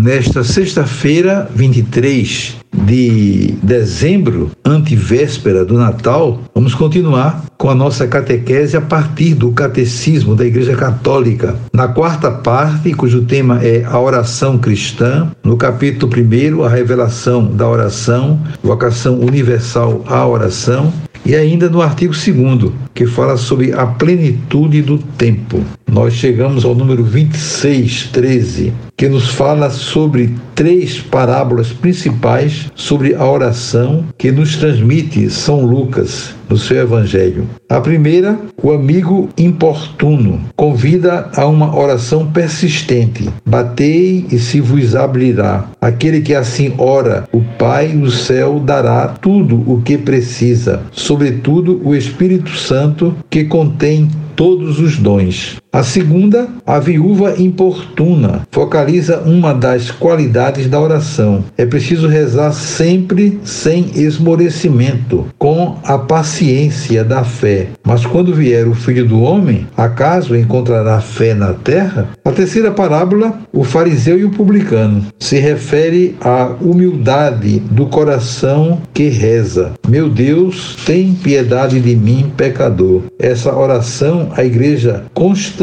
Nesta sexta-feira, 23 de dezembro, antivéspera do Natal, vamos continuar com a nossa catequese a partir do Catecismo da Igreja Católica. Na quarta parte, cujo tema é a oração cristã, no capítulo 1, a revelação da oração, vocação universal à oração, e ainda no artigo 2, que fala sobre a plenitude do tempo. Nós chegamos ao número 26, 13, que nos fala sobre três parábolas principais sobre a oração que nos transmite São Lucas no seu evangelho. A primeira, o amigo importuno, convida a uma oração persistente. Batei e se vos abrirá. Aquele que assim ora, o Pai no céu dará tudo o que precisa, sobretudo o Espírito Santo que contém todos os dons. A segunda, a viúva importuna, focaliza uma das qualidades da oração. É preciso rezar sempre sem esmorecimento, com a paciência da fé. Mas quando vier o filho do homem, acaso encontrará fé na terra? A terceira parábola, o fariseu e o publicano, se refere à humildade do coração que reza. Meu Deus, tem piedade de mim, pecador. Essa oração a igreja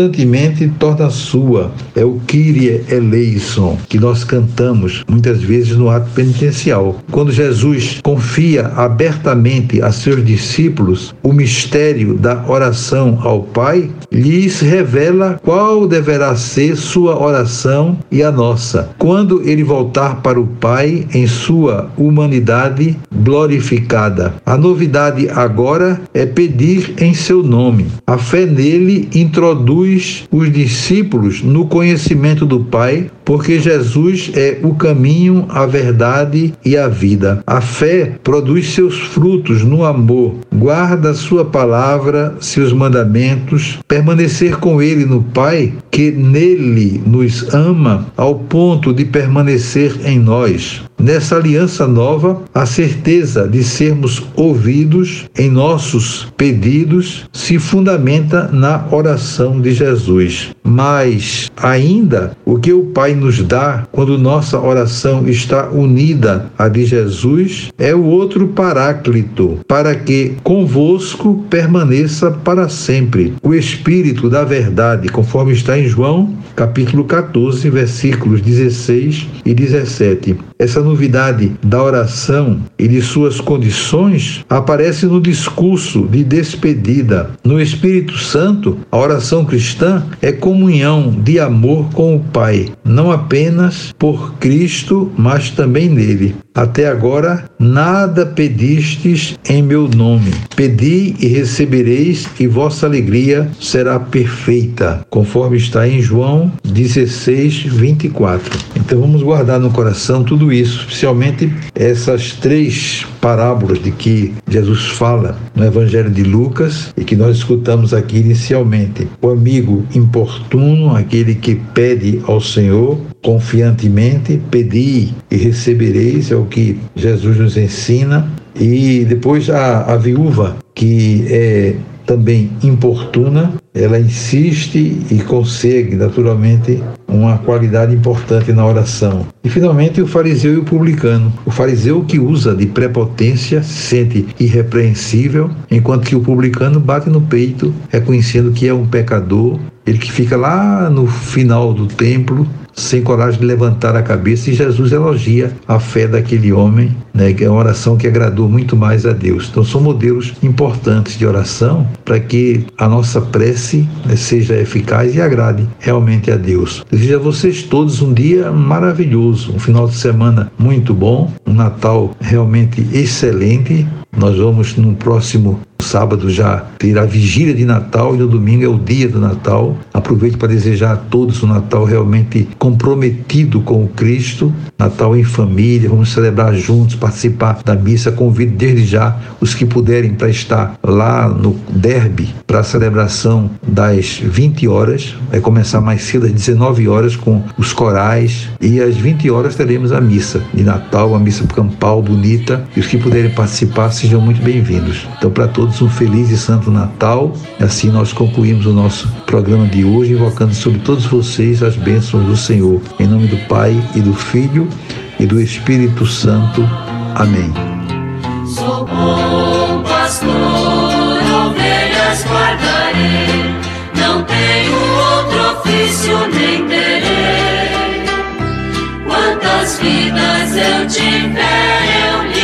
constantemente torna sua. É o Kyrie eleison, que nós cantamos muitas vezes no ato penitencial. Quando Jesus confia abertamente a seus discípulos o mistério da oração ao Pai, lhes revela qual deverá ser sua oração e a nossa. Quando ele voltar para o Pai em sua humanidade glorificada. A novidade agora é pedir em seu nome. A fé nele introduz os discípulos no conhecimento do Pai, porque Jesus é o caminho, a verdade e a vida. A fé produz seus frutos no amor, guarda sua palavra, seus mandamentos, permanecer com ele no Pai, que nele nos ama ao ponto de permanecer em nós. Nessa aliança nova, a certeza de sermos ouvidos em nossos pedidos se fundamenta na oração de Jesus. Mas ainda o que o Pai nos dá quando nossa oração está unida à de Jesus é o outro paráclito, para que convosco permaneça para sempre o Espírito da verdade, conforme está em João, capítulo 14, versículos 16 e 17. Essa novidade da oração e de suas condições aparece no discurso de despedida. No Espírito Santo, a oração cristã é comunhão de amor com o Pai, não apenas por Cristo, mas também nele. Até agora nada pedistes em meu nome. Pedi e recebereis, e vossa alegria será perfeita, conforme está em João 16, 24. Então vamos guardar no coração tudo isso, especialmente essas três parábolas de que Jesus fala no Evangelho de Lucas e que nós escutamos aqui inicialmente. O amigo importuno, aquele que pede ao Senhor, confiantemente, pedi e recebereis, é o que Jesus nos ensina. E depois a, a viúva, que é também importuna, ela insiste e consegue, naturalmente, uma qualidade importante na oração. E finalmente o fariseu e o publicano. O fariseu que usa de prepotência se sente irrepreensível, enquanto que o publicano bate no peito, reconhecendo que é um pecador, ele que fica lá no final do templo, sem coragem de levantar a cabeça, e Jesus elogia a fé daquele homem, né, que é uma oração que agradou muito mais a Deus. Então, são modelos importantes de oração para que a nossa prece né, seja eficaz e agrade realmente a Deus. Desejo a vocês todos um dia maravilhoso, um final de semana muito bom, um Natal realmente excelente. Nós vamos no próximo sábado já terá a vigília de Natal e no domingo é o dia do Natal. Aproveito para desejar a todos um Natal realmente comprometido com o Cristo, Natal em família, vamos celebrar juntos, participar da missa. Convido desde já os que puderem para estar lá no Derby para a celebração das 20 horas. Vai começar mais cedo às 19 horas com os corais e às 20 horas teremos a missa de Natal, a missa campal bonita. E os que puderem participar sejam muito bem-vindos. Então, para todos, um feliz e santo Natal. Assim nós concluímos o nosso programa de hoje, invocando sobre todos vocês as bênçãos do Senhor. Em nome do Pai e do Filho e do Espírito Santo. Amém. Sou bom pastor, ovelhas guardarei, não tenho outro ofício nem terei. Quantas vidas eu tiver